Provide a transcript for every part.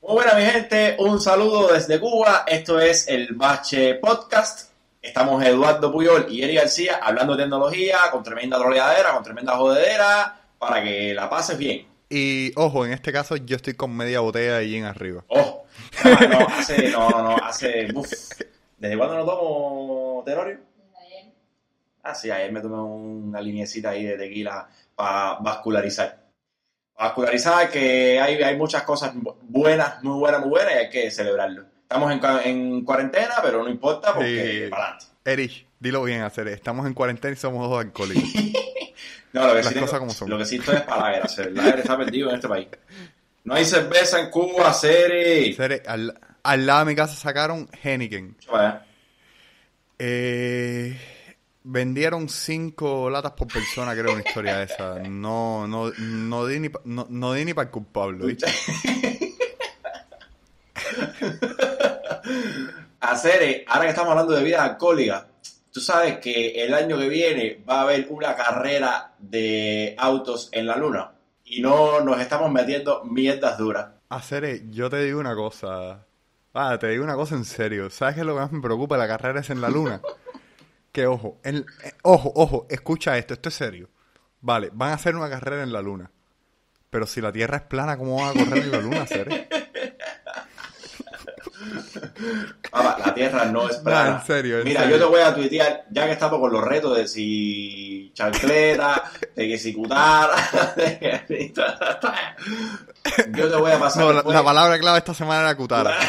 Muy buena mi gente, un saludo desde Cuba. Esto es el Bache Podcast. Estamos Eduardo Puyol y Eri García hablando de tecnología con tremenda troleadera, con tremenda jodedera, para que la pases bien. Y ojo, en este caso yo estoy con media botella de gin arriba. Oh, ah, no, hace, no, no, no, hace, uf. ¿Desde cuándo no tomo terorio? Ah, sí, ayer me tomé una linecita ahí de tequila para vascularizar. Vascularizar que hay, hay muchas cosas buenas, muy buenas, muy buenas y hay que celebrarlo. Estamos en, en cuarentena, pero no importa porque Sí. para adelante. Erich, dilo bien, hacer. Estamos en cuarentena y somos dos alcohólicos. No, lo que Las sí tengo- cosas como son. Lo que sí estoy es para la. El lager está perdido en este país. No hay cerveza en Cuba, Seri. Sere, al, al lado de mi casa sacaron Henneken. Eh, vendieron cinco latas por persona, creo, una historia esa. No, no, no di ni, pa- no, no di ni para el culpable, ¿viste? Ahora que estamos hablando de vida alcohólica, tú sabes que el año que viene va a haber una carrera de autos en la luna y no nos estamos metiendo mierdas duras. Hacer, yo te digo una cosa. Ah, te digo una cosa en serio. ¿Sabes qué es lo que más me preocupa la carrera es en la luna? Que ojo, en- eh, ojo, ojo, escucha esto, esto es serio. Vale, van a hacer una carrera en la luna. Pero si la Tierra es plana, ¿cómo van a correr en la luna, Cere? La Tierra no es No, plana. en serio, en Mira, serio. yo te voy a tuitear, ya que estamos con los retos de si chancleta, de que si de que- yo te voy a pasar No, la, la palabra clave esta semana era Cutara.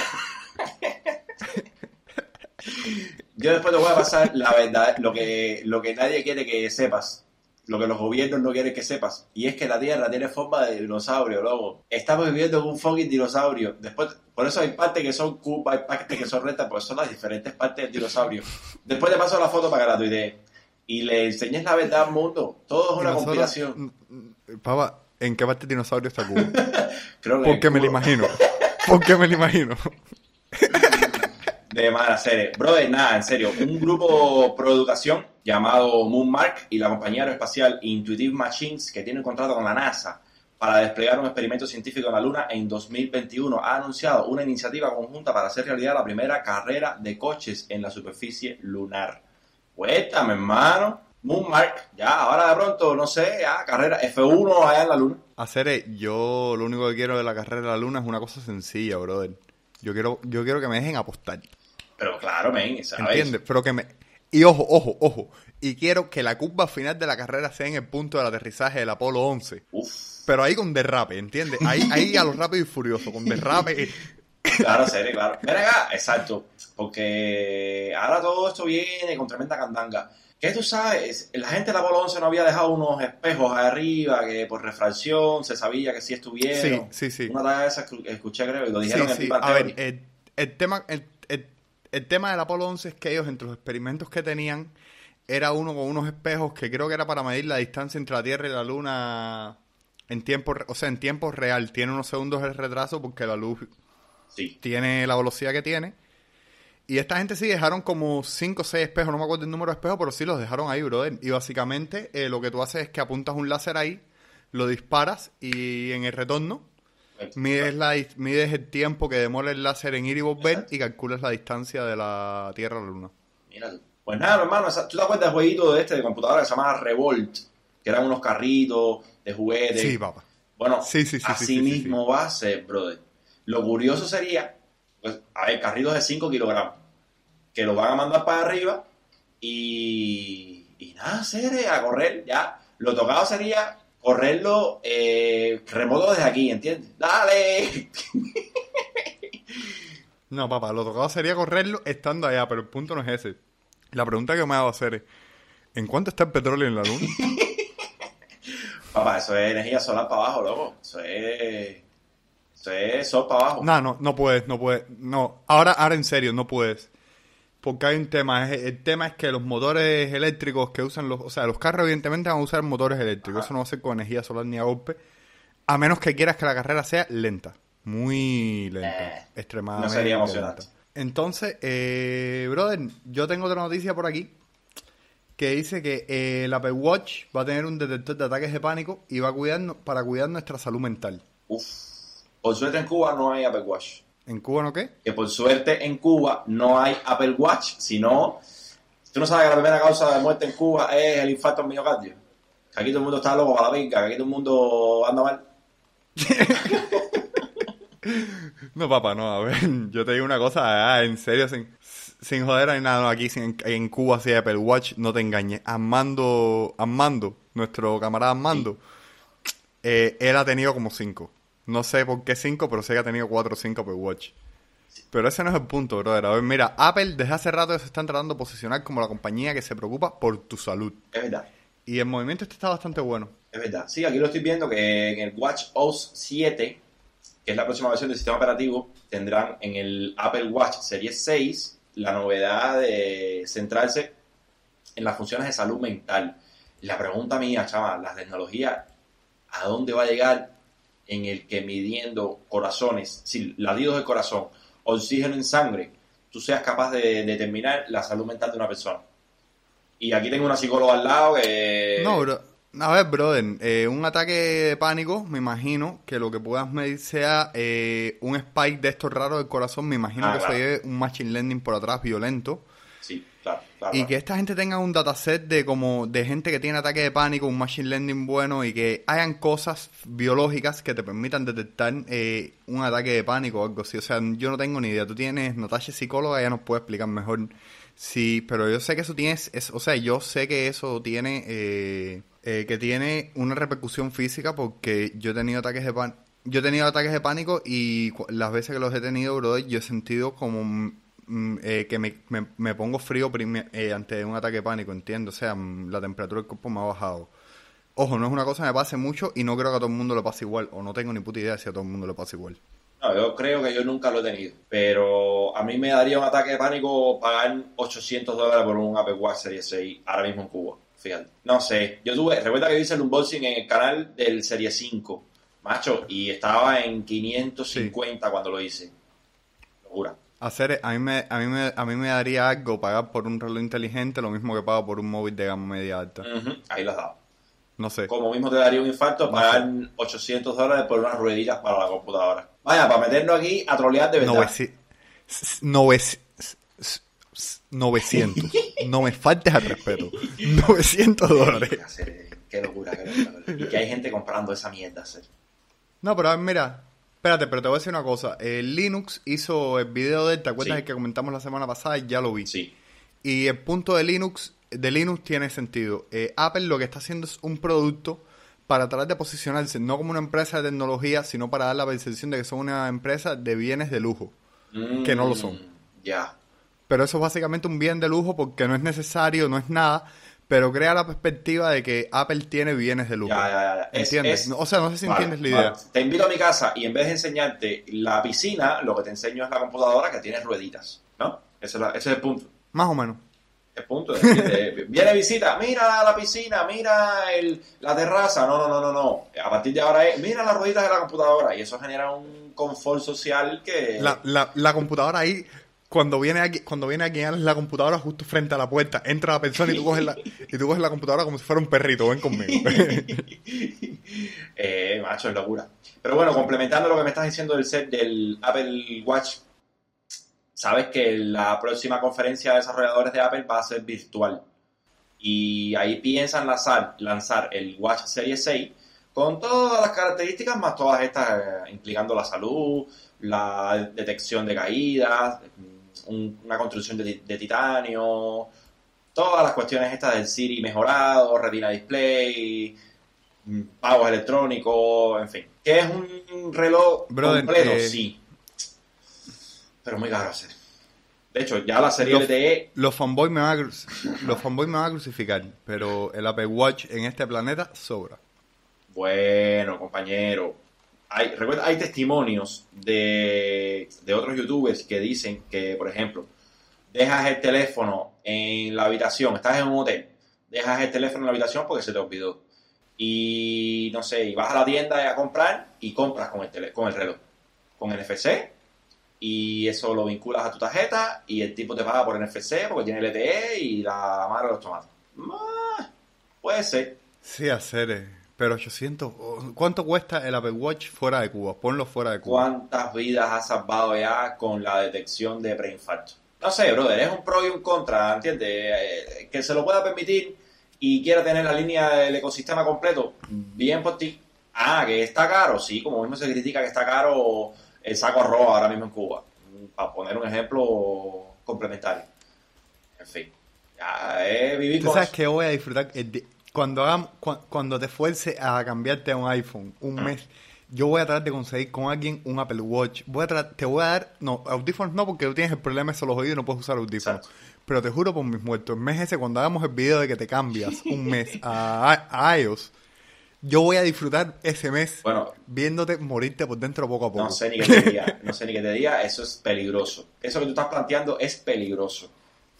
Yo después te voy a pasar la verdad, lo que, lo que nadie quiere que sepas, lo que los gobiernos no quieren que sepas, y es que la Tierra tiene forma de dinosaurio, loco. Estamos viviendo en un fucking dinosaurio. Después, por eso hay partes que son curvas, hay partes que son rectas, porque son las diferentes partes del dinosaurio. Después te paso la foto para que la tuitees. Y le enseñes la verdad al mundo. Todo es una conspiración. mm, mm, Papá, ¿en qué parte de dinosaurio está Cuba? Creo que Porque me lo imagino. Porque me lo imagino. De mala serie. Brother, nada, en serio. Un grupo pro educación llamado Moonmark y la compañía aeroespacial Intuitive Machines, que tiene un contrato con la NASA para desplegar un experimento científico en la Luna en 2021, ha anunciado una iniciativa conjunta para hacer realidad la primera carrera de coches en la superficie lunar. Cuéntame, hermano. Moonmark, ya, ahora de pronto, no sé, ya, carrera F1 allá en la Luna. Hacer, yo lo único que quiero de la carrera de la luna es una cosa sencilla, brother. Yo quiero, yo quiero que me dejen apostar. Pero claro, men, ¿sabes? ¿Entiendes? Pero que me. Y ojo, ojo, ojo. Y quiero que la curva final de la carrera sea en el punto del aterrizaje del Apolo 11. Uf. Pero ahí con derrape, ¿entiendes? Ahí, ahí a lo rápido y furioso, con derrape. Claro, serio, claro. Ven acá, exacto. Porque ahora todo esto viene con tremenda candanga. ¿Qué tú sabes? La gente del Apolo 11 no había dejado unos espejos arriba que por refracción se sabía que sí Sí, estuvieron. sí, sí. Una tarea de esas escuché, creo, y lo Sí, dijeron en sí. Bang A ver, el, el tema, el, el- tema del Apolo 11 es que ellos, entre los experimentos que tenían, era uno con unos espejos que creo que era para medir la distancia entre la Tierra y la Luna en tiempo, o sea, en tiempo real. Tiene unos segundos de retraso porque la luz Sí. tiene la velocidad que tiene. Y esta gente sí dejaron como 5 o 6 espejos, no me acuerdo el número de espejos, pero sí los dejaron ahí, brother. Y básicamente eh, lo que tú haces es que apuntas un láser ahí, lo disparas y en el retorno mides, la, mides el tiempo que demora el láser en ir y volver Exacto. y calculas la distancia de la Tierra a la Luna. Mira tú. Pues nada, hermano, ¿tú te acuerdas del jueguito de este de computadora que se llamaba Revolt? Que eran unos carritos de juguetes. Sí, papá. Bueno, Sí, sí, sí, sí, así sí, sí, mismo va a ser, brother. Lo curioso sería, pues, a ver, carritos de 5 kilogramos, que lo van a mandar para arriba y, y nada, serie, a correr, ya. Lo tocado sería correrlo eh, remoto desde aquí, ¿entiendes? ¡Dale! No, papá, lo tocado sería correrlo estando allá, pero el punto no es ese. La pregunta que me hago hacer es, ¿en cuánto está el petróleo en la Luna? Papá, eso es energía solar para abajo, loco. Eso es, eso es sol para abajo. No, no, no puedes, no puedes. No, ahora, ahora en serio, no puedes. Porque hay un tema. El tema es que los motores eléctricos que usan los. O sea, los carros, evidentemente, van a usar motores eléctricos. Eso no va a ser con energía solar ni a golpe. A menos que quieras que la carrera sea lenta. Muy lenta. Eh, extremadamente. no sería emocionante. lenta. Entonces, eh, brother, yo tengo otra noticia por aquí. que dice que eh, el Apple Watch va a tener un detector de ataques de pánico y va a cuidarnos para cuidar nuestra salud mental. Uf. Por suerte en Cuba no hay Apple Watch. ¿En Cuba no qué? Que por suerte en Cuba no hay Apple Watch, sino... ¿Tú no sabes que la primera causa de muerte en Cuba es el infarto al miocardio? Que aquí todo el mundo está loco para la pinca, que aquí todo el mundo anda mal. No, papá, no, a ver, yo te digo una cosa, ah, en serio, sin, sin joder hay nada, no, aquí sin- en Cuba sí hay Apple Watch, no te engañes. Armando, Armando, nuestro camarada Armando, eh, él ha tenido como cinco. No sé por qué cinco, pero sé que ha tenido cuatro o cinco Apple Watch. Pero ese no es el punto, brother. A ver, mira, Apple desde hace rato se están tratando de posicionar como la compañía que se preocupa por tu salud. Es verdad. Y el movimiento este está bastante bueno. Es verdad. Sí, aquí lo estoy viendo que en el Watch OS 7, que es la próxima versión del sistema operativo, tendrán en el Apple Watch Series 6 la novedad de centrarse en las funciones de salud mental. La pregunta mía, chaval, la tecnología, ¿a dónde va a llegar en el que midiendo corazones, sí, latidos del corazón, oxígeno en sangre, tú seas capaz de determinar la salud mental de una persona? Y aquí tengo una psicóloga al lado que... No, bro. A ver, brother, eh, un ataque de pánico, me imagino que lo que puedas medir sea eh, un spike de estos raros del corazón, me imagino Ah, que claro. se lleve un machine learning por atrás violento. Sí, claro, claro. Y que esta gente tenga un dataset de como de gente que tiene ataque de pánico, un machine learning bueno y que hayan cosas biológicas que te permitan detectar eh, un ataque de pánico o algo así. O sea, yo no tengo ni idea. Tú tienes Natasha es psicóloga, ella nos puede explicar mejor. Sí, pero yo sé que eso tiene, es, o sea, yo sé que eso tiene, eh, eh, que tiene una repercusión física porque yo he tenido ataques de pánico. Yo he tenido ataques de pánico y las veces que los he tenido, brother, yo he sentido como eh, que me, me- me pongo frío eh, ante un ataque de pánico, entiendo. O sea, mm, la temperatura del cuerpo me ha bajado. Ojo, no es una cosa que me pase mucho y no creo que a todo el mundo le pase igual. O no tengo ni puta idea si a todo el mundo le pasa igual. No, yo creo que yo nunca lo he tenido. Pero a mí me daría un ataque de pánico pagar 800 dólares por un Apple Watch Series 6 ahora mismo en Cuba. Fíjate. No sé. Yo tuve, recuerda que hice el unboxing en el canal del Serie 5, macho, y estaba en 550 cuando lo hice. Locura. Hacer, a mí, me, a, mí me, a mí me daría algo pagar por un reloj inteligente lo mismo que pago por un móvil de gama media alta. Ahí lo has dado. No sé. Como mismo te daría un infarto pagar 800 dólares por unas rueditas para la computadora. Vaya, para meternos aquí a trolear de verdad. Noveci- s- noveci- s- s- s- 900. No me faltes al respeto. 900 dólares. Qué locura, qué locura. Y que hay gente comprando esa mierda. No, pero a ver, mira. Espérate, pero te voy a decir una cosa. El Linux hizo el video de él, ¿te acuerdas Sí. el que comentamos la semana pasada? Ya lo vi. Sí. Y el punto de Linux, de Linux tiene sentido. Eh, Apple lo que está haciendo es un producto para tratar de posicionarse no como una empresa de tecnología, sino para dar la percepción de que son una empresa de bienes de lujo. Que no lo son. Mm, Ya. Pero eso es básicamente un bien de lujo porque no es necesario, no es nada, pero crea la perspectiva de que Apple tiene bienes de lujo. Ya, ya, ya. Es- ¿Entiendes? es- o sea, no sé si Vale, entiendes la vale. idea. Te invito a mi casa y en vez de enseñarte la piscina, lo que te enseño es la computadora que tiene rueditas. ¿No? Ese es, la- ese es el punto. Más o menos. El punto es viene visita, mira la piscina, mira el, la terraza. No, no, no, no, no. A partir de ahora es, mira las rueditas de la computadora. Y eso genera un confort social que. La, la, la computadora ahí, cuando viene aquí, cuando viene aquí la computadora justo frente a la puerta, entra la persona y tú coges la, y tú coges la computadora como si fuera un perrito, ven conmigo. Eh, macho, es locura. Pero bueno, complementando lo que me estás diciendo del set del Apple Watch, sabes que la próxima conferencia de desarrolladores de Apple va a ser virtual. Y ahí piensan lanzar, lanzar el Watch Series 6 con todas las características, más todas estas eh, implicando la salud, la detección de caídas, un- una construcción de, de titanio, todas las cuestiones estas del Siri mejorado, Retina Display, mm, pagos electrónicos, en fin. Que es un reloj Brother, completo, eh, sí. Pero muy caro hacer. De hecho, ya la serie Los- LTE Los fanboys me van a, los fanboys me van a crucificar, pero el Apple Watch en este planeta sobra. Bueno, compañero. Hay, recuerda, hay testimonios de, de otros youtubers que dicen que, por ejemplo, dejas el teléfono en la habitación, estás en un hotel, dejas el teléfono en la habitación porque se te olvidó. Y no sé, y vas a la tienda a comprar y compras con el, tele- con el reloj, con NFC, y eso lo vinculas a tu tarjeta y el tipo te paga por NFC porque tiene LTE y la madre de los tomates. Puede ser. Sí, hacer. Eh, Pero 800. oh, ¿Cuánto cuesta el Apple Watch fuera de Cuba? Ponlo fuera de Cuba. ¿Cuántas vidas ha salvado ya con la detección de preinfarto? No sé, brother, es un pro y un contra, ¿entiendes? Eh, que se lo pueda permitir y quiera tener la línea del ecosistema completo, bien por ti. Ah, que está caro, sí, como mismo se critica que está caro el saco arroz ahora mismo en Cuba, para poner un ejemplo complementario. En fin, ya es vivir Tú con sabes eso. que voy a disfrutar el cuando hagam- cu- cuando te fuerce a cambiarte a un iPhone un mes. Yo voy a tratar de conseguir con alguien un Apple Watch. Voy a te voy a dar, no, audífonos no, porque tú tienes el problema de los oídos y no puedes usar audífonos. Exacto. Pero te juro por mis muertos, el mes ese, cuando hagamos el video de que te cambias un mes a, a iOS, yo voy a disfrutar ese mes Bueno, viéndote morirte por dentro poco a poco. No sé ni qué te diga, no sé ni qué te diga, eso es peligroso. Eso que tú estás planteando es peligroso.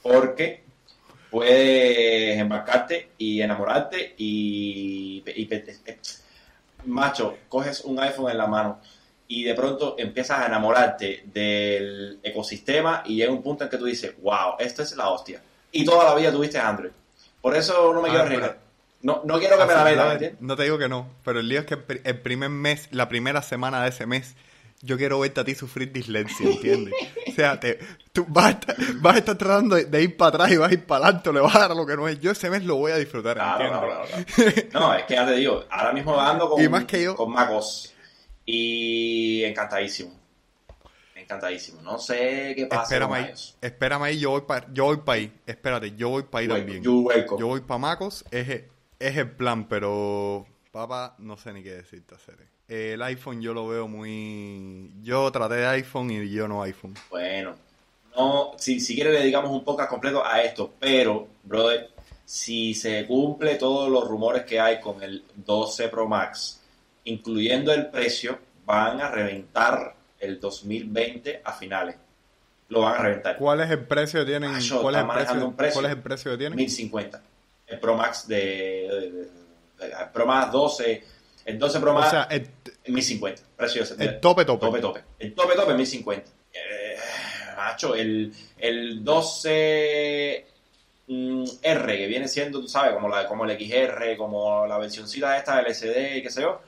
Porque puedes embarcarte y enamorarte y, macho, coges un iPhone en la mano y de pronto empiezas a enamorarte del ecosistema y llega un punto en que tú dices, wow, esto es la hostia. Y toda la vida tuviste Android. Por eso no me Ah, quiero arriesgar. No, no quiero que me la metan, no, te digo que no, pero el lío es que el primer mes, la primera semana de ese mes, yo quiero verte a ti sufrir dislexia, ¿entiendes? o sea, te, tú vas a, estar, vas a estar tratando de, de ir para atrás y vas a ir para adelante, le vas a dar lo que no es. Yo ese mes lo voy a disfrutar, Claro, ¿entiendes? claro, claro. No, es que ya te digo, ahora mismo ando con, Y más que yo- con MacOS y encantadísimo. Encantadísimo. No sé qué pasa Espérame ahí, espérame ahí, yo voy para yo voy pa ahí, espérate, yo voy para ahí también. Yo voy para Macos, es, el- es el plan, pero papá, no sé ni qué decirte hacer. El iPhone yo lo veo muy... Yo traté de iPhone y yo no iPhone. Bueno, no, si, si quieres le dedicamos un podcast completo a esto, pero, brother, si se cumple todos los rumores que hay con el 12 Pro Max, incluyendo el precio, van a reventar el 2020 a finales. Lo van a reventar. ¿Cuál es el precio que tienen? Ah, yo, ¿Cuál, es el precio, un precio. ¿Cuál es el precio que tienen? 1050. El Pro Max de, de- de- de- el Pro Max 12, el 12 Pro O Max sea, el, 1050. Precio de el tope tope. tope tope. El tope tope 1050. Eh, macho, el, el 12 mm, R que viene siendo, tú sabes, como la como el XR, como la versioncita esta del SD y qué sé yo,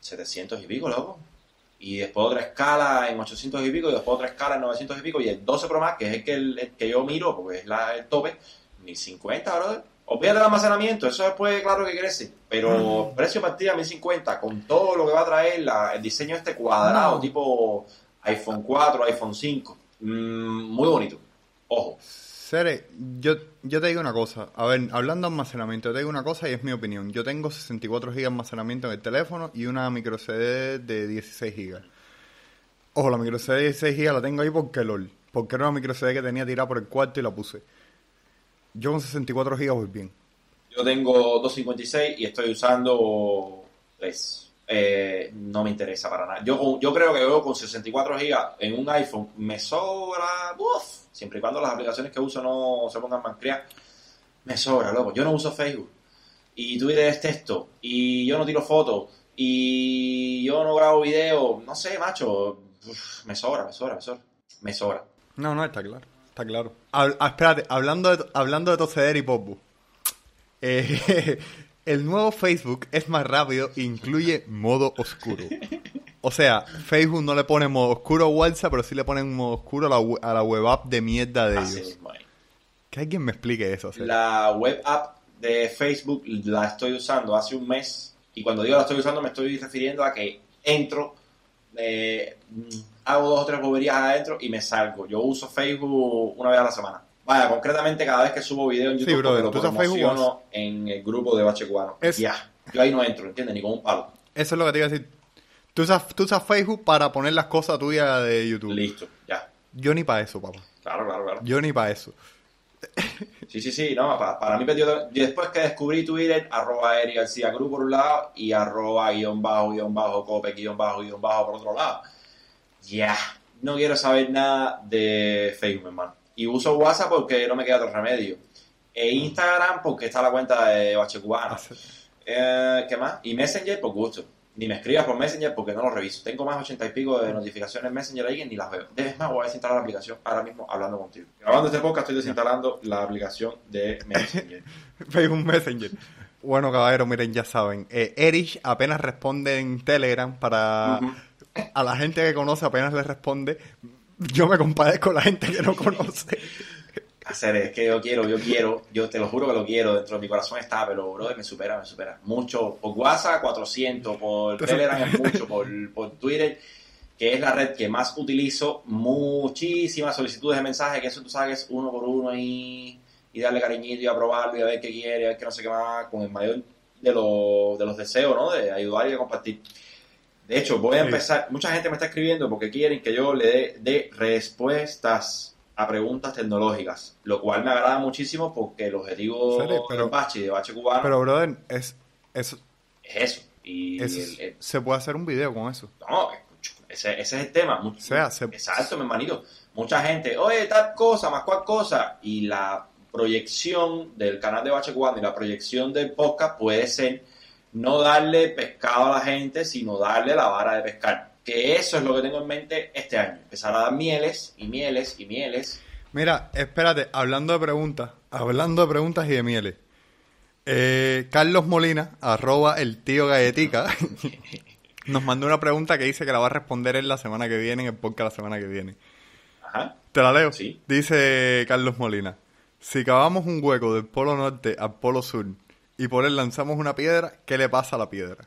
700 y pico, loco. Y después otra escala en 800 y pico, y después otra escala en 900 y pico, y el 12 Pro Max, que es el que, el, el que yo miro, porque es la, el tope, 1050, brother. Olvídate del almacenamiento, eso después, claro que crece. Pero precio de partida 1050, con todo lo que va a traer la- el diseño este cuadrado, No. tipo iPhone 4, iPhone 5. Mm, muy bonito. Ojo. Sere, yo, yo te digo una cosa. A ver, hablando de almacenamiento, te digo una cosa y es mi opinión. Yo tengo 64 GB de almacenamiento en el teléfono y una micro CD de 16 GB. Ojo, la micro CD de 16 GB la tengo ahí porque LOL. Porque era una micro CD que tenía tirada por el cuarto y la puse. Yo con 64 GB voy bien. Yo tengo 256 y estoy usando 3. Eh, no me interesa para nada. Yo, yo creo que yo con 64 GB en un iPhone me sobra, uf, siempre y cuando las aplicaciones que uso no se pongan malcriadas, me sobra, loco. Yo no uso Facebook y Twitter es texto y yo no tiro fotos y yo no grabo video, no sé, macho, uf, me sobra, me sobra, me sobra, me sobra. No, no, está claro. Está claro. Hab- ah, espérate, hablando de, hablando de toser y popu. Eh, el nuevo Facebook es más rápido e incluye modo oscuro. O sea, Facebook no le pone modo oscuro a WhatsApp, pero sí le ponen modo oscuro a la, we- a la web app de mierda de Así ellos. es. Que alguien me explique eso. La web app de Facebook la estoy usando hace un mes y cuando digo la estoy usando me estoy refiriendo a que entro, eh, hago dos o tres boberías adentro y me salgo. Yo uso Facebook una vez a la semana. Vaya, concretamente cada vez que subo video en Sí, YouTube brother, porque ¿tú lo promociono en el grupo de Bache Cubano. Es- Ya, yo ahí no entro, ¿entiendes? Ni con un palo. Eso es lo que te iba a decir. Tú usas, tú usas Facebook para poner las cosas tuyas de YouTube. Listo, ya. Yo ni para eso, papá. Claro, claro, claro. Yo ni para eso. Sí, sí, sí, no, para, para mí perdió. Después que descubrí Twitter, arroba Eri García Cruz por un lado y arroba guion bajo, guion bajo, cope, guion bajo, guion bajo por otro lado. Ya, no quiero saber nada de Facebook, hermano. Y uso WhatsApp porque no me queda otro remedio. E Instagram porque está la cuenta de Bache Cubano. Eh, ¿Qué más? Y Messenger por gusto. Ni me escribas por Messenger porque no lo reviso. Tengo más ochenta y pico de notificaciones en Messenger ahí que ni las veo. Es más, voy a desinstalar la aplicación ahora mismo hablando contigo. Grabando este podcast estoy desinstalando la aplicación de Messenger. Facebook Messenger. Bueno, caballero, miren, ya saben. Eh, Erich apenas responde en Telegram para... A la gente que conoce apenas le responde. Yo me compadezco con la gente que no conoce. Hacer es que yo quiero, yo quiero, yo te lo juro que lo quiero, dentro de mi corazón está, pero brother, me supera, me supera. Mucho, por WhatsApp 400, por Telegram es mucho, por, por Twitter, que es la red que más utilizo, muchísimas solicitudes de mensajes, que eso tú sabes uno por uno y, y darle cariñito y aprobarlo y a ver qué quiere, a ver qué no sé qué más, con el mayor de los, de los deseos, ¿no? De ayudar y de compartir. De hecho, voy a empezar. Mucha gente me está escribiendo porque quieren que yo le dé de respuestas a preguntas tecnológicas, lo cual me agrada muchísimo porque el objetivo ¿Serio? Pero- del bache y de bache cubano Pero, brother, es, es, es eso. Y es- el- el- se puede hacer un video con eso. no, ese, ese es el tema. O sea, se- Exacto, mi hermanito. Mucha gente, oye, tal cosa, más cual cosa. Y la proyección del canal de Bache Cubano y la proyección del podcast puede ser no darle pescado a la gente, sino darle la vara de pescar. Que eso es lo que tengo en mente este año. Empezar a dar mieles y mieles y mieles. Mira, espérate, hablando de preguntas, hablando de preguntas y de mieles. Eh, Carlos Molina, arroba el tío galletica, nos mandó una pregunta que dice que la va a responder él la semana que viene, en el podcast la semana que viene. Ajá. ¿Te la leo? Sí. Dice Carlos Molina, si cavamos un hueco del polo norte al polo sur y por él lanzamos una piedra, ¿qué le pasa a la piedra?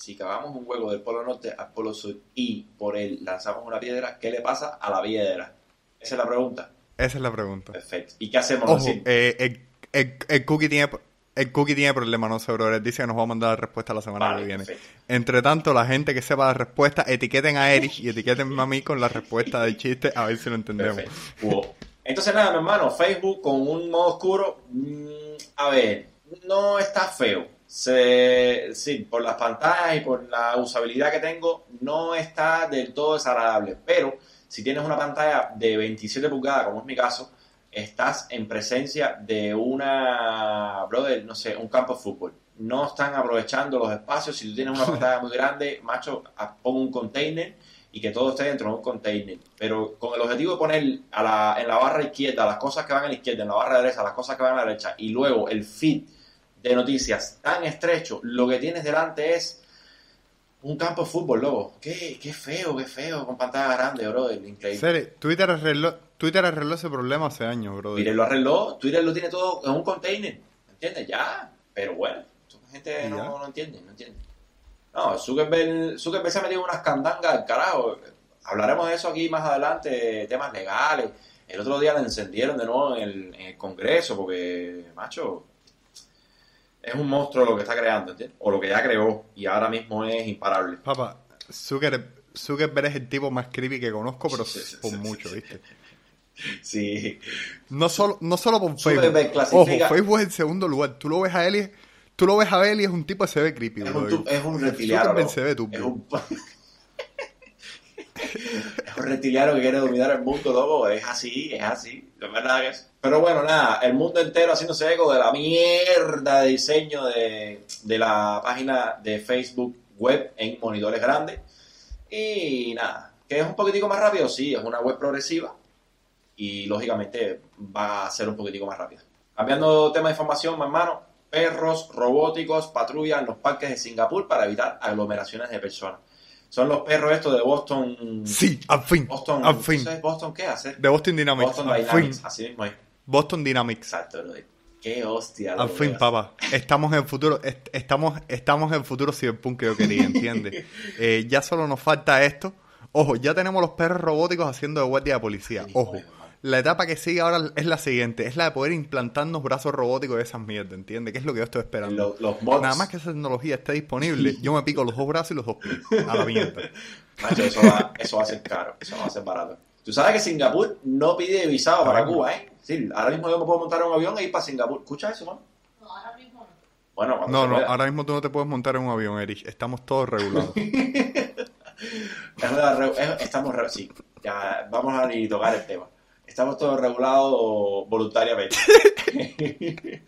Si cavamos un hueco del polo norte al polo sur y por él lanzamos una piedra, ¿qué le pasa a la piedra? Esa es la pregunta. Esa es la pregunta. Perfecto. ¿Y qué hacemos? Ojo, Decir, eh, el, el- el cookie tiene... El cookie tiene problema, no sé, bro. Él dice que nos va a mandar la respuesta la semana Vale, que viene. perfecto. Entre tanto, la gente que sepa la respuesta, etiqueten a Erich y etiqueten a mí con la respuesta del chiste, a ver si lo entendemos. Wow. Entonces, nada, mi hermano, Facebook con un modo oscuro, mm, a ver, no está feo. Se, sí, por las pantallas y por la usabilidad que tengo, no está del todo desagradable. Pero si tienes una pantalla de 27 pulgadas, como es mi caso, estás en presencia de una, brother, no sé, un campo de fútbol. No están aprovechando los espacios. Si tú tienes una pantalla muy grande, macho, a- pon un container y que todo esté dentro de un container. Pero con el objetivo de poner a la, en la barra izquierda las cosas que van a la izquierda, en la barra derecha las cosas que van a la derecha, y luego el feed de noticias tan estrecho, lo que tienes delante es un campo de fútbol, loco. Qué, qué feo, qué feo, con pantalla grande, bro. Increíble. Twitter arregló, Twitter arregló ese problema hace años, bro. Twitter lo arregló, Twitter lo tiene todo en un container, ¿entiendes? Ya, pero bueno, la gente ¿Y no, ya? no entiende, no entiende. No, Zuckerberg, Zuckerberg se ha metido unas candangas al carajo. Hablaremos de eso aquí más adelante, temas legales. El otro día la encendieron de nuevo en el, en el Congreso porque, macho, es un monstruo lo que está creando, ¿entiendes? O lo que ya creó y ahora mismo es imparable. Papá, Zucker, Zuckerberg es el tipo más creepy que conozco, pero Sí, sí, por sí, mucho. ¿viste? Sí, No solo, no solo por Facebook. clasifica- Ojo, Facebook es el segundo lugar. Tú lo ves a él y, tú lo ves a él y es un tipo que se ve creepy, es bro. un, es un reptiliano. Zuckerberg loco. se ve turbio. Es un... es un reptiliano que quiere dominar el mundo, loco. Es así, es así. Verdad es. Pero bueno, nada, el mundo entero haciéndose eco de la mierda de diseño de, de la página de Facebook web en monitores grandes. Y nada, que es un poquitico más rápido, sí, es una web progresiva. Y lógicamente va a ser un poquitico más rápida. Cambiando tema de información, mi hermano, perros robóticos patrullan los parques de Singapur para evitar aglomeraciones de personas. Son los perros estos de Boston. Sí, al fin. Boston. al fin. ¿sabes Boston qué hace? De Boston Dynamics. Boston Dynamics, fin. así mismo es. Boston Dynamics. Exacto, brother. Qué hostia. Al fin, papá. Estamos en el futuro, est- estamos, estamos en el futuro cyberpunk que yo quería, ¿entiendes? Eh, ya solo nos falta esto. Ojo, ya tenemos los perros robóticos haciendo de guardia de policía. Ojo. La etapa que sigue ahora es la siguiente, es la de poder implantarnos brazos robóticos de esas mierdas, ¿entiendes? Que es lo que yo estoy esperando. Los, los bots. Nada más que esa tecnología esté disponible, yo me pico los dos brazos y los dos pies. A la mierda. Macho, eso va, eso va a ser caro, eso va a ser barato. Tú sabes que Singapur no pide visado para Caramba. Cuba, ¿eh? Sí, ahora mismo yo me puedo montar en un avión e ir para Singapur. ¿Escuchas eso, man? No, ahora mismo no. Bueno, cuando No, se no, pueda. ahora mismo tú no te puedes montar en un avión, Erich. Estamos todos regulados. Estamos re- sí, ya vamos a ni tocar el tema. Estamos todos regulados voluntariamente.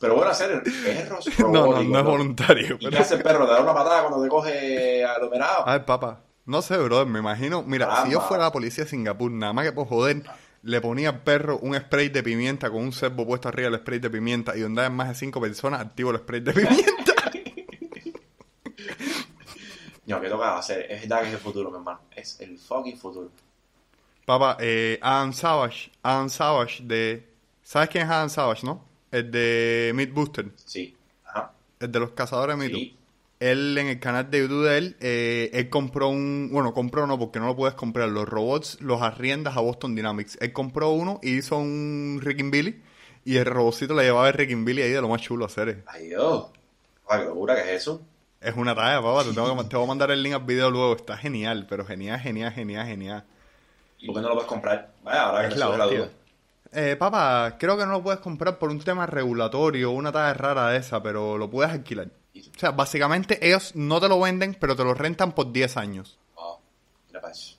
Pero bueno, hacer perros No, no, no es voluntario. ¿Y pero- qué hace el perro? ¿Te da una patada cuando te coge aglomerado? A ver, papá. No sé, brother, me imagino. Mira, si yo fuera la policía de Singapur, nada más que por joder, le ponía al perro un spray de pimienta con un servo puesto arriba del spray de pimienta y donde hay más de cinco personas, activo el spray de pimienta. No, que toca hacer. Es el futuro, mi hermano. Es el fucking futuro. Papá, eh, Adam Savage, Adam Savage de... ¿Sabes quién es Adam Savage, no? El de Meat Booster, Sí. Ajá. el de los cazadores de. Sí. Él en el canal de YouTube de él, eh, él compró un, bueno, compró no porque no lo puedes comprar, los robots los arriendas a Boston Dynamics. Él compró uno y hizo un Rick and Billy y el robotcito le llevaba el Rick and Billy ahí de lo más chulo a hacer. Ay, Dios. Ay, qué locura que es eso. Es una talla, papá, te, tengo que- te voy a mandar el link al video luego, está genial, pero genial, genial, genial, genial. ¿Y por qué no lo puedes comprar? Vaya, ahora que Es me la duda. Eh, papá, creo que no lo puedes comprar por un tema regulatorio, una talla rara de esa, pero lo puedes alquilar. O sea, básicamente ellos no te lo venden, pero te lo rentan por 10 años. Wow, mira para eso.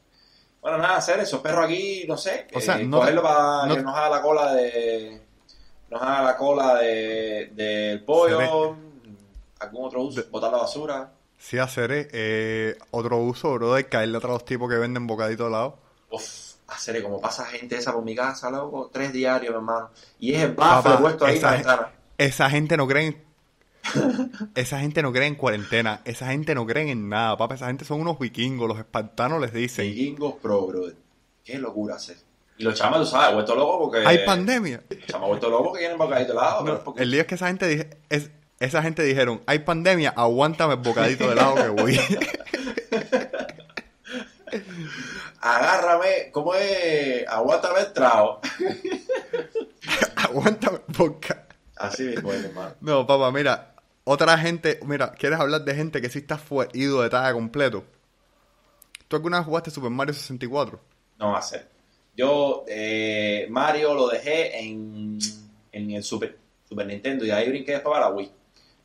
Bueno, nada, hacer esos perros aquí, no sé. O sea, eh, no- cogerlo para no- que nos haga la cola de. Nos haga la cola de, del pollo. Algún otro uso. De- Botar la basura. Sí, hacer eh, otro uso, bro, de caerle a los tipos que venden bocaditos al lado. Uf, hacer como pasa gente esa por mi casa, loco. Tres diarios, hermano. Y es el bafle Papá, puesto ahí en la esa, ventana. esa gente no cree en... esa gente no cree en cuarentena, esa gente no cree en nada, papá, esa gente son unos vikingos, los espartanos les dicen, Vikingos pro, brother. Qué locura hacer. Y los chamas, tú sabes, vuelto loco porque. hay pandemia. Los chamas vuelto loco que quieren bocadito de lado. pero No, es porque- el lío es que esa gente dije, es, esa gente dijeron, hay pandemia, aguántame el bocadito de lado que voy. Agárrame, ¿cómo es? Aguántame el trago. aguántame boca. Así mismo es, hermano. No, papá, mira, otra gente, mira, ¿quieres hablar de gente que sí está fue, ido de talla completo? ¿Tú alguna vez jugaste Super Mario 64? No va a ser. Yo, eh, Mario lo dejé en, en el Super, Super Nintendo y ahí brinqué después para la Wii.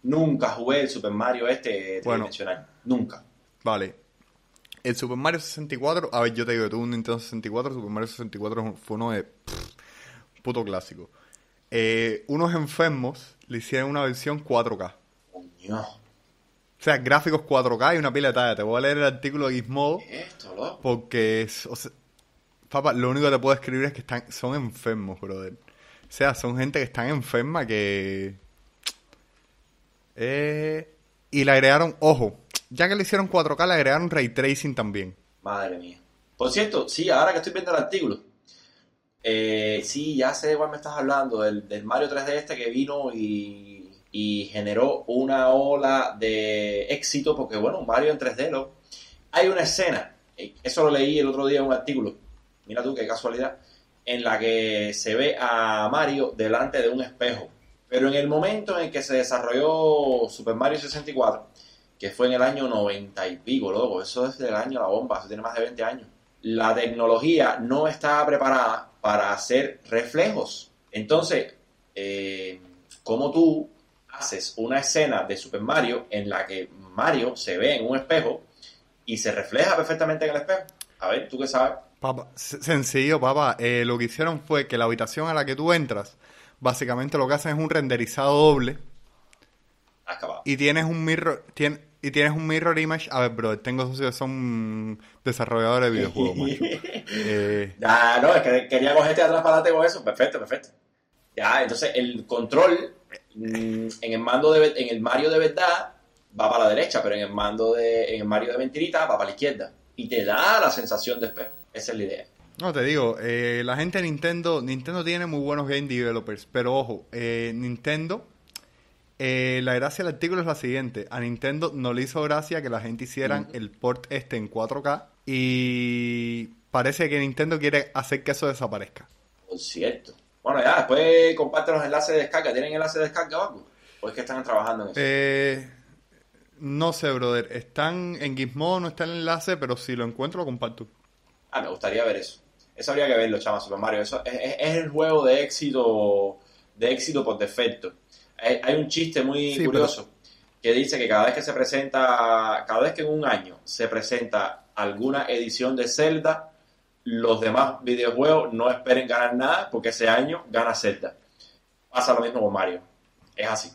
Nunca jugué el Super Mario este Bueno. tridimensional. Nunca. Vale. El Super Mario 64, a ver, yo te digo, tuve un Nintendo 64, Super Mario 64 es un- fue uno de pff, puto clásico. Eh, unos enfermos le hicieron una versión 4K. Coño, O sea, gráficos 4K y una pila de talla. Te voy a leer el artículo de Gizmodo ¿qué es esto, loco? porque, o sea, papá, lo único que te puedo escribir es que están, son enfermos, brother. O sea, son gente que están enferma que... Eh, y le agregaron, ojo, ya que le hicieron 4K, le agregaron ray tracing también. Madre mía. Por cierto, sí, ahora que estoy viendo el artículo, eh, sí, ya sé de cuál me estás hablando, del, Mario 3D este que vino y, generó una ola de éxito, porque bueno, Mario en 3D, ¿no? Hay una escena, eh, eso lo leí el otro día en un artículo, mira tú qué casualidad, en la que se ve a Mario delante de un espejo. Pero en el momento en el que se desarrolló Super Mario 64, que fue en el año 90 y pico, loco, eso es del año la bomba, eso tiene más de 20 años. La tecnología no estaba preparada para hacer reflejos. Entonces, eh, ¿cómo tú haces una escena de Super Mario en la que Mario se ve en un espejo y se refleja perfectamente en el espejo? A ver, ¿tú qué sabes? Papá, sencillo, papá. Eh, lo que hicieron fue que la habitación a la que tú entras, básicamente lo que hacen es un renderizado doble acabado. y tienes un mirror, tien- y tienes un mirror image. A ver, bro, tengo socios que son desarrolladores de videojuegos, macho. Eh, Ya, no, es que quería cogerte atrás para adelante con eso. Perfecto, perfecto. Ya, entonces el control mm, en el mando de en el Mario de verdad va para la derecha, pero en el mando de en el Mario de mentirita va para la izquierda y te da la sensación de espejo. Esa es la idea. no te digo, eh, la gente de Nintendo, Nintendo tiene muy buenos game developers, pero ojo, eh, Nintendo, eh, la gracia del artículo es la siguiente: a Nintendo no le hizo gracia que la gente hicieran el port este en 4K y parece que Nintendo quiere hacer que eso desaparezca. Por cierto. Bueno, ya, después comparte los enlaces de descarga. ¿Tienen enlaces de descarga o algo? ¿O es que están trabajando en eso? Eh, no sé, brother. Están en Gizmodo, no está el enlace, pero si lo encuentro lo comparto. Ah, me gustaría ver eso. Eso habría que verlo, chama, Super Mario. Eso es, es- es el juego de éxito, de éxito por defecto. Hay, hay un chiste muy Sí, curioso que dice que cada vez que se presenta, cada vez que en un año se presenta alguna edición de Zelda, los demás videojuegos no esperen ganar nada porque ese año gana Zelda. Pasa lo mismo con Mario. Es así.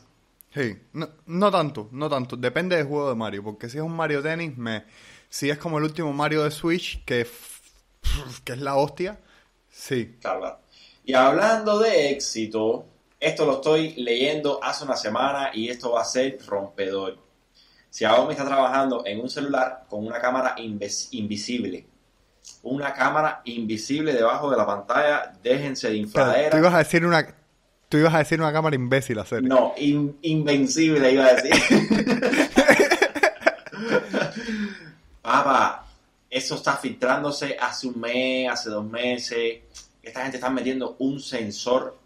Sí, no, no tanto, no tanto. Depende del juego de Mario, porque si es un Mario Tennis, me, si es como el último Mario de Switch, que, que es la hostia, sí. Claro. Y hablando de éxito, esto lo estoy leyendo hace una semana y esto va a ser rompedor. Xiaomi está trabajando en un celular con una cámara invisible. Una cámara invisible debajo de la pantalla. Déjense de Pero infradera. tú ibas a decir una, tú ibas a decir una cámara imbécil hacer. No, in- invencible iba a decir. Papá, eso está filtrándose hace un mes, hace dos meses. Esta gente está metiendo un sensor,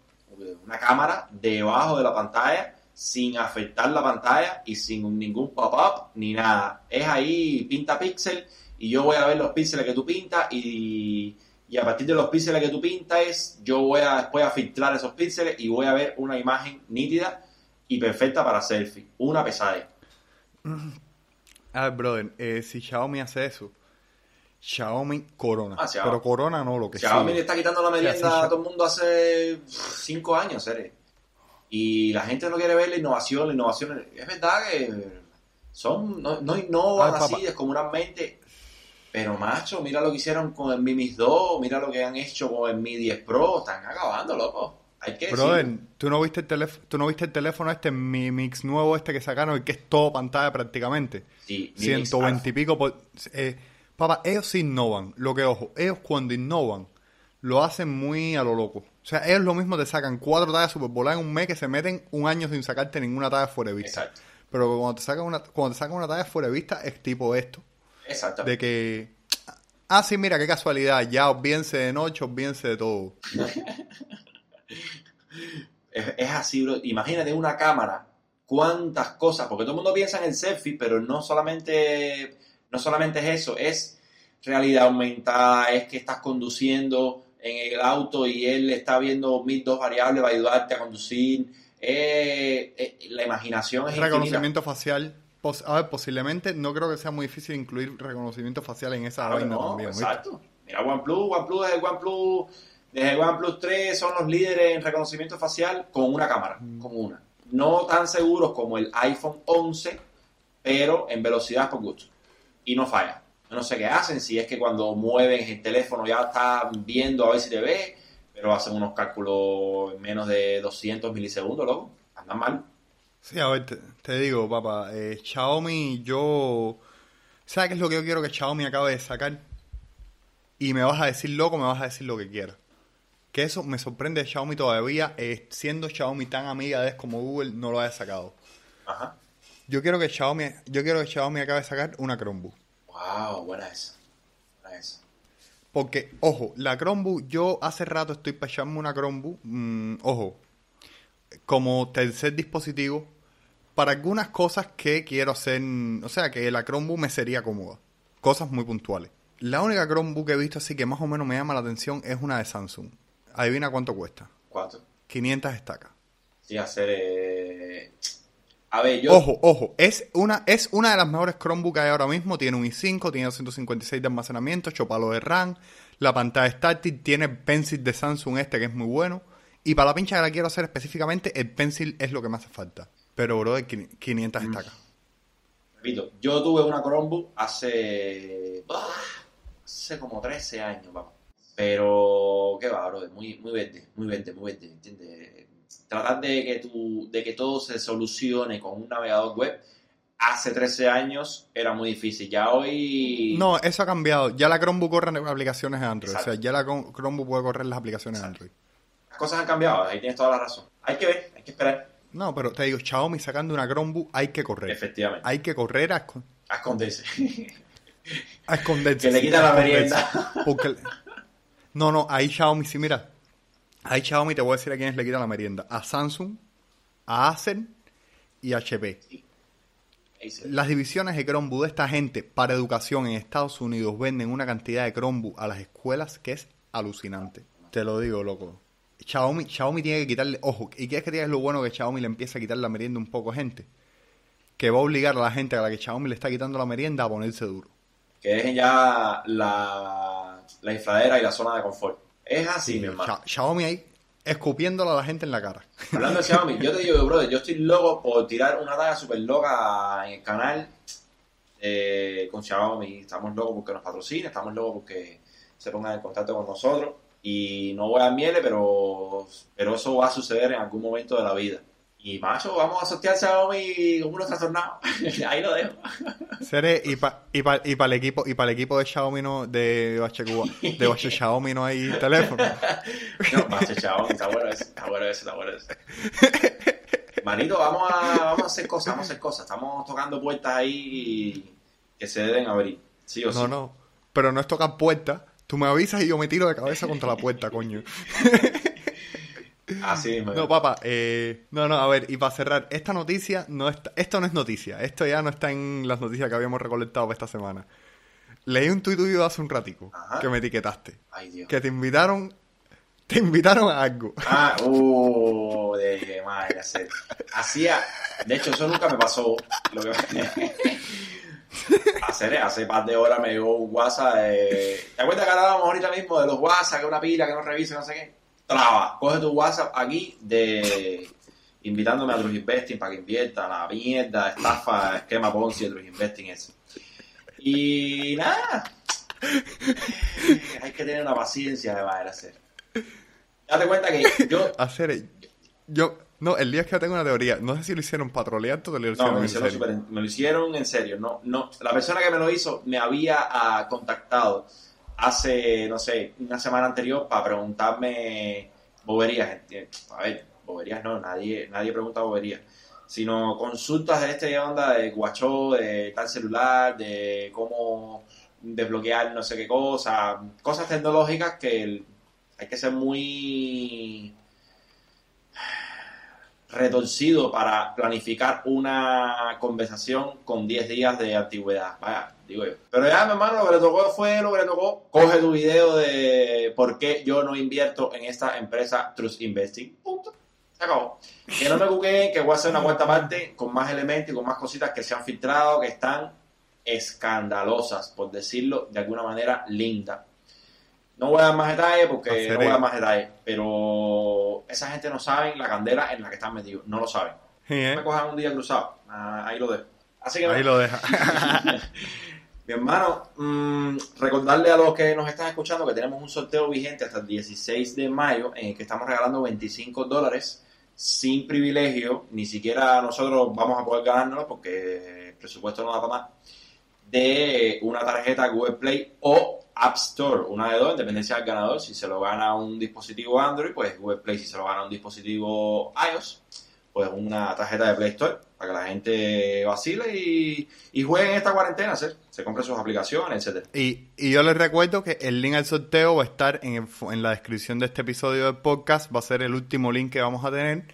una cámara, debajo de la pantalla sin afectar la pantalla y sin ningún pop-up ni nada. Es ahí, pinta píxel y yo voy a ver los píxeles que tú pintas y, y a partir de los píxeles que tú pintas, yo voy a después a filtrar esos píxeles y voy a ver una imagen nítida y perfecta para selfie. Una pesadilla. A ver, brother, eh, si Xiaomi hace eso, Xiaomi corona. Ah, Xiaomi. Pero corona no, lo que Xiaomi sigue. le está quitando la merienda a todo el mundo hace cinco años, ¿seres? Y la gente no quiere ver la innovación, la innovación. Es verdad que son, no, no innovan papá. así descomunalmente. Pero macho, mira lo que hicieron con el Mi Mix 2, mira lo que han hecho con el Mi 10 Pro, están acabando, loco. Hay que Brother, decirlo. ¿tú no viste el teléfono, tú no viste el teléfono este, mi mix nuevo este que sacaron, el que es todo pantalla prácticamente? Sí, Mi Mix 120 y pico por... Eh, papá, ellos sí innovan. Lo que, ojo, ellos cuando innovan, lo hacen muy a lo loco. O sea, ellos lo mismo te sacan cuatro tallas supervoladas en un mes que se meten un año sin sacarte ninguna talla fuera de vista. Exacto. Pero cuando te sacan una, cuando te sacan una talla fuera de vista, es tipo esto. Exactamente. De que... Ah, sí, mira, qué casualidad. Ya, olvídense de noche, olvídense de todo. Es, es así, bro. Imagínate una cámara, cuántas cosas, porque todo el mundo piensa en el selfie, pero no solamente, no solamente es eso, es realidad aumentada, es que estás conduciendo en el auto y él está viendo mil dos variables para ayudarte a conducir. Eh, eh, la imaginación es infinita. Reconocimiento facial. Pos- a ver, posiblemente no creo que sea muy difícil incluir reconocimiento facial en esa vaina no, también. ¿viste? exacto. Mira OnePlus, OnePlus desde OnePlus, desde OnePlus 3 son los líderes en reconocimiento facial con una cámara, Mm. con una. No tan seguros como el iPhone 11, pero en velocidad por gusto. Y no falla. Yo no sé qué hacen, si es que cuando mueven el teléfono ya están viendo a ver si te ve, pero hacen unos cálculos en menos de 200 milisegundos, loco. Andan mal. Sí, a ver, te, te digo, papá, eh, Xiaomi, yo... ¿Sabes qué es lo que yo quiero que Xiaomi acabe de sacar? Y me vas a decir loco, me vas a decir lo que quieras. Que eso me sorprende de Xiaomi todavía, eh, siendo Xiaomi tan amiga de es como Google, no lo haya sacado. Ajá. Yo quiero que Xiaomi, yo quiero que Xiaomi acabe de sacar una Chromebook. Wow, buena esa. Buena esa. Porque, ojo, la Chromebook, yo hace rato estoy echarme una Chromebook, mm, ojo, como tercer dispositivo, para algunas cosas que quiero hacer, o sea, que la Chromebook me sería cómoda. Cosas muy puntuales. La única Chromebook que he visto así que más o menos me llama la atención es una de Samsung. Adivina cuánto cuesta. ¿Cuánto? 500 estacas. Sí, hacer. eh, A ver, yo. Ojo, ojo, es una, es una de las mejores Chromebook que hay ahora mismo. Tiene un i5, tiene 256 de almacenamiento, chopalo de RAM, la pantalla es táctil, tiene el Pencil de Samsung este que es muy bueno. Y para la pincha que la quiero hacer específicamente, el Pencil es lo que me hace falta. Pero, bro, 500 estacas. Repito, yo tuve una Chromebook hace. hace como 13 años, vamos. Pero, ¿qué va, bro? Muy, muy verde, muy verde, muy verde, ¿entiendes? Tratar de que, tu, de que todo se solucione con un navegador web hace 13 años era muy difícil. Ya hoy. No, eso ha cambiado. Ya la Chromebook corre aplicaciones de Android. Exacto. O sea, ya la Chrome- Chromebook puede correr las aplicaciones de. Android. Las cosas han cambiado, ahí tienes toda la razón. Hay que ver, hay que esperar. No, pero te digo, Xiaomi sacando una Chromebook, hay que correr. Efectivamente. Hay que correr a, A esconderse. a esconderse. Que le sí, quitan a la merienda. Porque... No, no, ahí Xiaomi, sí, mira. Ahí Xiaomi te voy a decir a quiénes le quitan la merienda. A Samsung, a Acer y a HP. Las divisiones de Chromebook de esta gente para educación en Estados Unidos venden una cantidad de Chromebook a las escuelas que es alucinante. Te lo digo, loco. Xiaomi, Xiaomi tiene que quitarle, ojo, ¿y qué es que lo bueno que Xiaomi le empieza a quitar la merienda un poco gente? Que va a obligar a la gente a la que Xiaomi le está quitando la merienda a ponerse duro. Que dejen ya la, la infladera y la zona de confort. Es así, mi hermano. Xia- Xiaomi ahí, escupiéndolo a la gente en la cara. Hablando de Xiaomi, yo te digo, brother, yo estoy loco por tirar una talla súper loca en el canal eh, con Xiaomi. Estamos locos porque nos patrocine, estamos locos porque se pongan en contacto con nosotros. Y no voy a miele, pero, pero eso va a suceder en algún momento de la vida. Y macho, vamos a sortear Xiaomi como unos trastornados. Ahí lo dejo. Seré, y para y pa, y pa el equipo y para el equipo de Xiaomi no de de Bache Xiaomi no hay teléfono. No, Bache Xiaomi, está bueno ese, está bueno ese, está bueno ese. Manito, vamos a, vamos a hacer cosas, vamos a hacer cosas. Estamos tocando puertas ahí que se deben abrir. Sí o sí. No, no. Pero no es tocar puertas. Tú me avisas y yo me tiro de cabeza contra la puerta, coño. Así mismo. No, papá, eh, no, no, a ver, y para cerrar, esta noticia no está, esto no es noticia, esto ya no está en las noticias que habíamos recolectado para esta semana. Leí un tuit tuyo hace un ratico Ajá. que me etiquetaste, Ay, Dios. que te invitaron, te invitaron a algo. Ah, uh, de madre. Hacía, de hecho, eso nunca me pasó. Lo que hacer, hace par de horas me llegó un WhatsApp. De... ¿Te acuerdas que hablábamos ahorita mismo de los WhatsApp, que una pila, que no revise, no sé qué? Traba, coge tu WhatsApp aquí de invitándome a True Investing para que invierta la mierda, estafa, esquema Ponzi de True Investing ese. Y nada, hay que tener una paciencia de madre hacer. Date cuenta que yo Hacer, yo, no, el día es que yo tengo una teoría, no sé si lo hicieron patroleando o lo No, hicieron me lo, en hicieron serio. súper- me lo hicieron en serio. No, no, la persona que me lo hizo me había ah, contactado hace, no sé, una semana anterior para preguntarme boberías. A ver, boberías no, nadie, nadie pregunta boberías. Sino consultas de este onda de guachó, de tal celular, de cómo desbloquear no sé qué cosa, cosas tecnológicas que hay que ser muy retorcido para planificar una conversación con 10 días de antigüedad. Vaya, digo yo. Pero ya, mi hermano, lo que le tocó fue lo que le tocó. Coge tu video de por qué yo no invierto en esta empresa Trust Investing. Punto. Se acabó. Que no me cuqueen, que voy a hacer una cuarta parte con más elementos y con más cositas que se han filtrado, que están escandalosas, por decirlo de alguna manera linda. No voy a dar más detalles porque no voy a dar más detalles, pero esa gente no sabe la candela en la que están metidos, no lo saben. ¿eh? Me cojan un día cruzado, Ah, ahí lo dejo. Así que Ahí lo deja. mi hermano, mm, recordarle a los que nos están escuchando que tenemos un sorteo vigente hasta el 16 de mayo en el que estamos regalando 25 dólares sin privilegio, ni siquiera nosotros vamos a poder ganárnoslo porque el presupuesto no da para más, de una tarjeta Google Play o App Store, una de dos, en dependencia del ganador. Si se lo gana un dispositivo Android, pues Google Play. Si se lo gana un dispositivo iOS, pues una tarjeta de Play Store para que la gente vacile y, y juegue en esta cuarentena, se, se compre sus aplicaciones, etcétera. Y, y yo les recuerdo que el link al sorteo va a estar en, el fo- en la descripción de este episodio del podcast. Va a ser el último link que vamos a tener.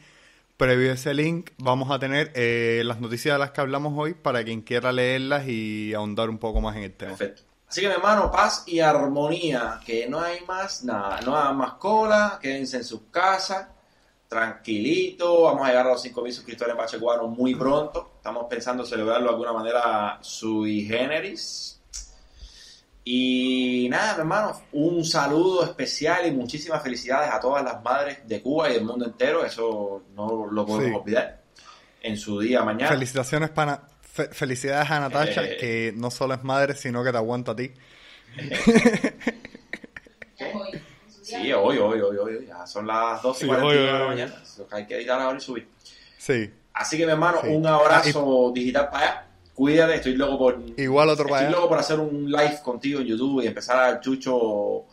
Previo a ese link vamos a tener eh, las noticias de las que hablamos hoy para quien quiera leerlas y ahondar un poco más en el tema. Perfecto. Así que, mi hermano, paz y armonía, que no hay más nada, no hay más cola, quédense en sus casas, tranquilito, vamos a llegar a los 5.000 suscriptores en Bache Cubano muy pronto, estamos pensando celebrarlo de alguna manera sui generis. Y nada, mi hermano, un saludo especial y muchísimas felicidades a todas las madres de Cuba y del mundo entero, eso no lo podemos Sí. olvidar, en su día mañana. Felicitaciones para fe- felicidades a Natasha, Eh. que no solo es madre, sino que te aguanta a ti. Sí, hoy, hoy, hoy, hoy, ya son las 12 y Sí, 41 hoy, de la mañana. Hay que editar ahora y subir. Sí. Así que, mi hermano, Sí. un abrazo digital para allá. Cuídate, estoy loco por. Igual otro para Estoy allá. loco por hacer un live contigo en YouTube y empezar a chucho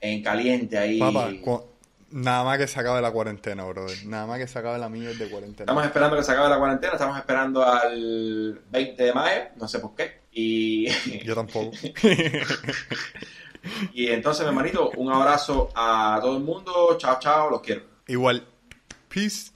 en caliente ahí. Papá, cu- nada más que se acabe la cuarentena, brother. Nada más que se acabe la mierda de cuarentena. Estamos esperando que se acabe la cuarentena, estamos esperando al 20 de mayo, no sé por qué. Y, Yo tampoco. y entonces, mi hermanito, un abrazo a todo el mundo. Chao, chao, los quiero. Igual. Peace.